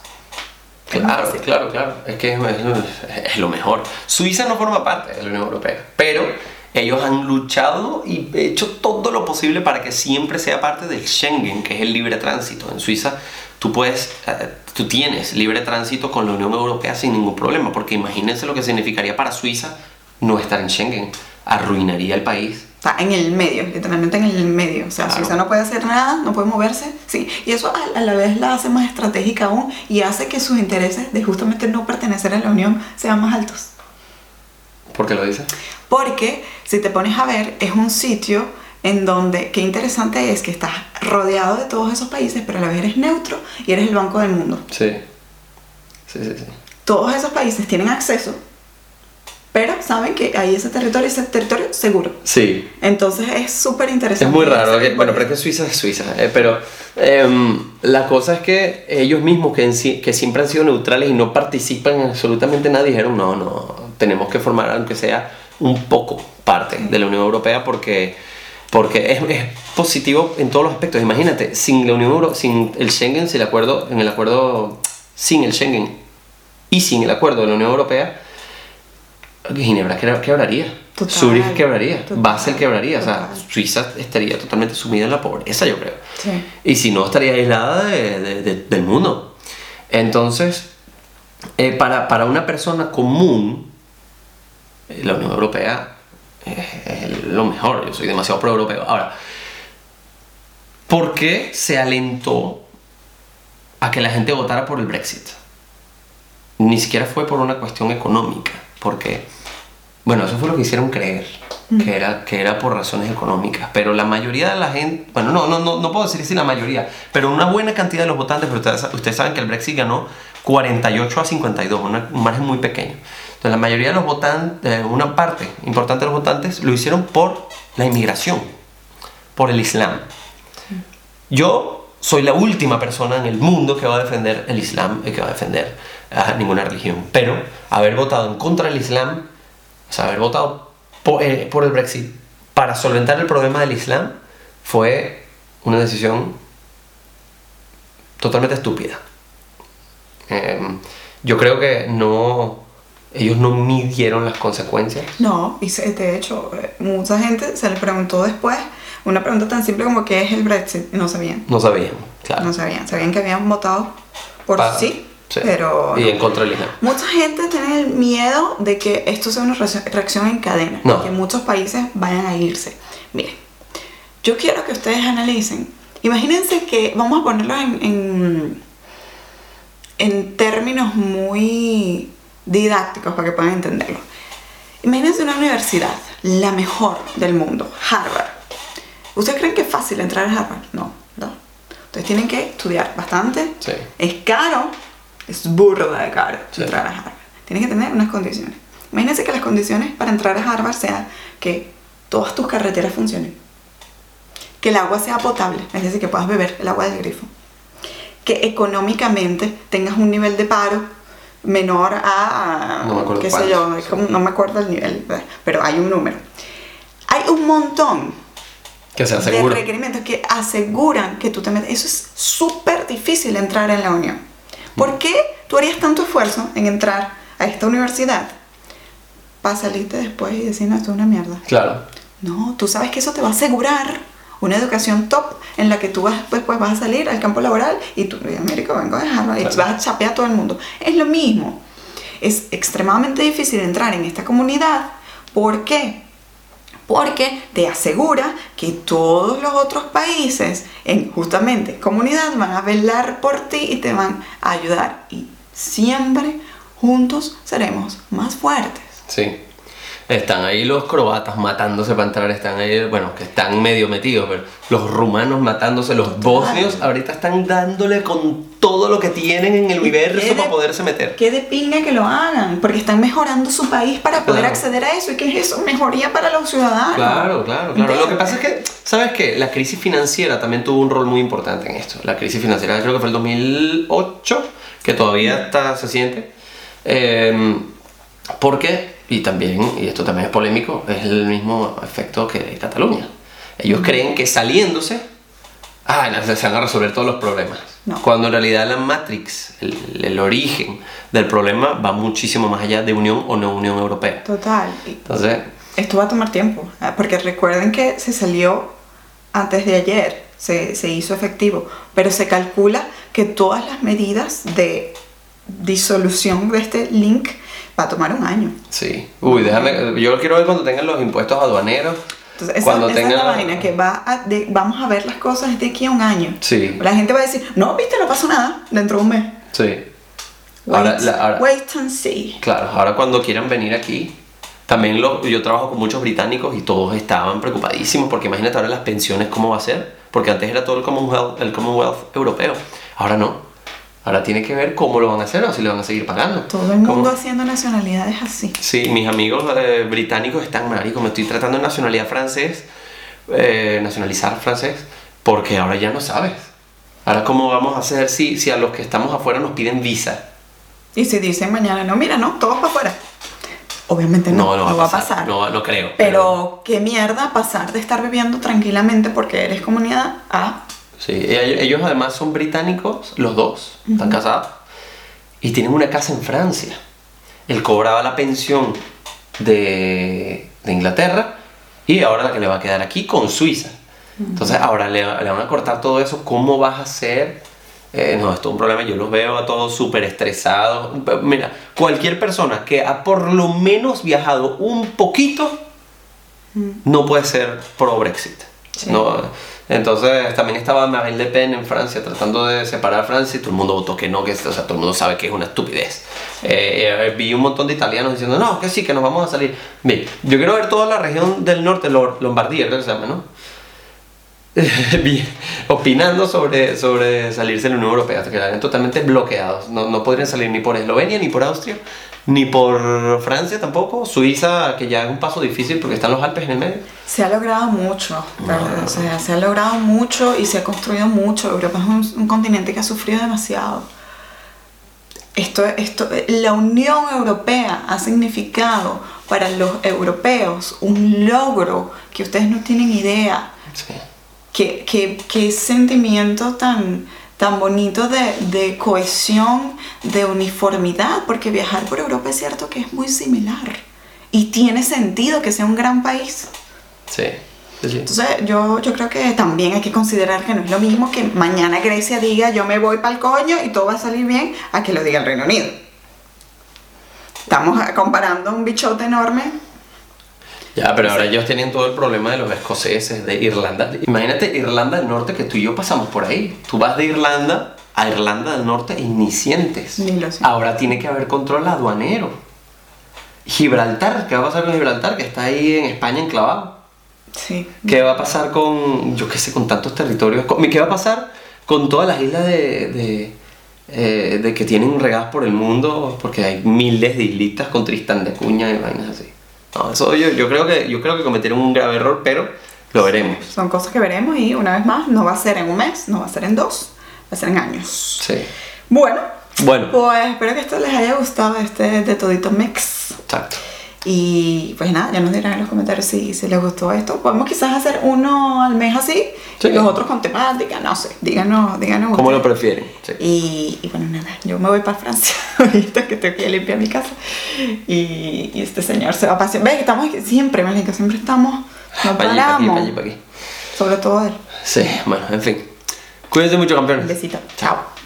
Claro, claro, claro. Es que es, es- es lo mejor. Suiza no forma parte de la Unión Europea, pero ellos han luchado y hecho todo lo posible para que siempre sea parte del Schengen, que es el libre tránsito. En Suiza tú puedes, eh, tú tienes libre tránsito con la Unión Europea sin ningún problema, porque imagínense lo que significaría para Suiza no estar en Schengen. Arruinaría el país. Está en el medio, literalmente en el medio. O sea, Claro. Suiza no puede hacer nada, no puede moverse. Sí, y eso a, a la vez la hace más estratégica aún y hace que sus intereses de justamente no pertenecer a la Unión sean más altos. ¿Por qué lo dices? Porque si te pones a ver, es un sitio en donde, qué interesante es que estás rodeado de todos esos países, pero a la vez eres neutro y eres el banco del mundo. Sí. Sí, sí, sí. Todos esos países tienen acceso, pero saben que hay ese territorio, ese territorio seguro. Sí, Entonces es súper interesante. Es muy raro, que- bueno, pero es que Suiza es Suiza, eh, pero em, la cosa es que ellos mismos, que, que siempre han sido neutrales y no participan en absolutamente nada, dijeron, no, no, tenemos que formar, aunque sea un poco, parte de la Unión Europea porque, porque es, es positivo en todos los aspectos. Imagínate, sin la Unión Europea, sin el Schengen, sin el acuerdo, en el acuerdo, sin el Schengen y sin el acuerdo de la Unión Europea, Ginebra quebra- quebraría. Total, Zurich quebraría, total, Basel quebraría, o sea, total. Suiza estaría totalmente sumida en la pobreza, yo creo. Sí. Y si no, estaría aislada de- de- de- del mundo. Entonces, eh, para, para una persona común, la Unión Europea es, lo mejor. Yo soy demasiado pro-europeo. Ahora, ¿por qué se alentó a que la gente votara por el Brexit? Ni siquiera fue por una cuestión económica, porque, bueno, eso fue lo que hicieron creer, que era, que era por razones económicas, pero la mayoría de la gente, bueno, no, no, no, no puedo decir si la mayoría, pero una buena cantidad de los votantes, pero ustedes, ustedes saben que el Brexit ganó 48 a 52, una- un margen muy pequeño. Entonces, la mayoría de los votantes, una parte importante de los votantes, lo hicieron por la inmigración, por el Islam. Yo soy la última persona en el mundo que va a defender el Islam y que va a defender a ninguna religión. Pero haber votado en contra del Islam, o sea, haber votado por, eh, por el Brexit para solventar el problema del Islam, fue una decisión totalmente estúpida. Eh, yo creo que no, ellos no midieron las consecuencias. No, y de hecho, eh, mucha gente se le preguntó después una pregunta tan simple como ¿qué es el Brexit? Y no sabían. No sabían, claro. No sabían. Sabían que habían votado por sí, sí. pero... Y no. en contra del Islam. Mucha gente tiene el miedo de que esto sea una reacción- reacción en cadena, No. que muchos países vayan a irse. Miren, yo quiero que ustedes analicen. Imagínense que, vamos a ponerlo en, en, en términos muy didácticos para que puedan entenderlo. Imagínense una universidad, la mejor del mundo, Harvard. ¿Ustedes creen que es fácil entrar a Harvard? No, no. Ustedes tienen que estudiar bastante. Sí. Es caro, es burda de caro Sí. entrar a Harvard. Tienes que tener unas condiciones. Imagínense que las condiciones para entrar a Harvard sean que todas tus carreteras funcionen. Que el agua sea potable, es decir, que puedas beber el agua del grifo. Que económicamente tengas un nivel de paro menor a, No me acuerdo qué sé yo, es como- no me acuerdo el nivel, pero hay un número. Hay un montón Que sea de requerimientos que aseguran que tú te metes. Eso es súper difícil entrar en la unión. ¿Por qué tú harías tanto esfuerzo en entrar a esta universidad para salirte después y decir, no, esto es una mierda? Claro. No, tú sabes que eso te va a asegurar una educación top en la que tú vas, después vas a salir al campo laboral y tú, América, vengo a dejarlo y Claro. vas a chapear a todo el mundo. Es lo mismo. Es extremadamente difícil entrar en esta comunidad. ¿Por qué? Porque te asegura que todos los otros países en justamente comunidad van a velar por ti y te van a ayudar. Y siempre juntos seremos más fuertes. Sí. Están ahí los croatas matándose para entrar, están ahí, bueno, que están medio metidos, pero los rumanos matándose, los bosnios ahorita están dándole con todo lo que tienen en el universo de- para poderse meter. Qué de pinga que lo hagan, porque están mejorando su país para poder Claro. acceder a eso. ¿Y qué es eso? Mejoría para los ciudadanos. Claro, claro, claro. Lo que pasa es que, ¿sabes qué? La crisis financiera también tuvo un rol muy importante en esto. La crisis financiera creo que fue el 2008, que todavía está, se siente. Eh, porque, y también, y esto también es polémico, es el mismo efecto que Cataluña. Ellos creen que saliéndose, ah, se van a resolver todos los problemas. No. Cuando en realidad la matrix, el, el origen del problema va muchísimo más allá de Unión o no Unión Europea. Total. Entonces, Esto va a tomar tiempo, ah, porque recuerden que se salió antes de ayer, se, se hizo efectivo, pero se calcula que todas las medidas de disolución de este link va a tomar un año. Sí. Uy, déjame. Yo quiero ver cuando tengan los impuestos aduaneros. Entonces, esa, cuando esa es tengan. la vaina, que va a- de- vamos a ver las cosas de aquí a un año. Sí. La gente va a decir, no, viste, no pasó nada, dentro de un mes. Sí. Wait, Ahora, la- ahora- wait and see. Claro, ahora cuando quieran venir aquí. También lo, yo trabajo con muchos británicos y todos estaban preocupadísimos porque imagínate ahora las pensiones cómo va a ser. Porque antes era todo el Commonwealth, el Commonwealth europeo. Ahora no. Ahora tiene que ver cómo lo van a hacer o si lo van a seguir pagando. Todo el mundo Cómo- haciendo nacionalidades así. Sí, mis amigos eh, británicos están marico, me estoy tratando de nacionalidad francés, eh, nacionalizar francés, porque ahora ya no sabes. Ahora cómo vamos a hacer si, si a los que estamos afuera nos piden visa. Y si dicen mañana, no, mira, no, todos para afuera. Obviamente no, no, va a pasar. No, no creo. Pero qué mierda pasar de estar viviendo tranquilamente porque eres comunidad a... Sí, ellos, además son británicos, los dos, están casados, y tienen una casa en Francia. Él cobraba la pensión de, de Inglaterra y ahora la que le va a quedar aquí con Suiza. Entonces ahora le, le van a cortar todo eso. ¿Cómo vas a hacer? Eh, no, esto es un problema. Yo los veo a todos súper estresados. Mira, cualquier persona que ha por lo menos viajado un poquito no puede ser pro Brexit. Sí. No, entonces también estaba Marine Le Pen en Francia tratando de separar Francia y todo el mundo votó que no, que o sea, todo el mundo sabe que es una estupidez. Eh, eh, vi un montón de italianos diciendo, no, que sí, que nos vamos a salir. Bien, yo quiero ver toda la región del norte, Lombardía, creo que se llama, ¿no? Opinando sobre, sobre salirse de la Unión Europea, quedarían totalmente bloqueados. No, no podrían salir ni por Eslovenia, ni por Austria, ni por Francia tampoco. Suiza, que ya es un paso difícil porque están los Alpes en el medio. Se ha logrado mucho, ¿verdad? o sea, se ha logrado mucho y se ha construido mucho. Europa es un, un continente que ha sufrido demasiado. Esto, esto, la Unión Europea ha significado para los europeos un logro que ustedes no tienen idea. Sí. qué, qué- qué sentimiento tan, tan bonito de, de cohesión, de uniformidad, porque viajar por Europa es cierto que es muy similar y tiene sentido que sea un gran país. Sí, sí. Entonces yo, yo creo que también hay que considerar que no es lo mismo que mañana Grecia diga yo me voy para el coño y todo va a salir bien a que lo diga el Reino Unido. Estamos comparando un bichote enorme. Ya, pero ahora ellos tienen todo el problema de los escoceses, de Irlanda. Imagínate Irlanda del Norte, que tú y yo pasamos por ahí. Tú vas de Irlanda a Irlanda del Norte y ni sientes. Ni lo siento. Ahora tiene que haber control aduanero. Gibraltar, ¿qué va a pasar con Gibraltar? Que está ahí en España enclavado. Sí. ¿Qué va a pasar con, yo qué sé, con tantos territorios? ¿Qué va a pasar con todas las islas de, de, eh, de que tienen regadas por el mundo? Porque hay miles de islitas con Tristán de Cuña y vainas así. No, eso yo, yo, creo que, yo creo que cometieron un grave error, pero lo veremos. Son cosas que veremos y una vez más no va a ser en un mes, no va a ser en dos, va a ser en años. Sí. Bueno, Bueno, pues espero que esto les haya gustado este de todito mix. exacto. Y pues nada, ya nos dirán en los comentarios si, si les gustó esto. Podemos quizás hacer uno al mes así Sí. y los otros con temática, no sé. Díganos, díganos. ¿Cómo lo prefieren? Sí. Y, y bueno, nada, yo me voy para Francia ahorita que tengo que limpiar mi casa. Y, y este señor se va a pasear. Ve que estamos siempre, marica, siempre estamos, no Pa' allí, pa' paramos. pa' allí, pa' aquí. Sobre todo él. Sí, bueno, en fin. Cuídense mucho, campeones. Un besito. Chao.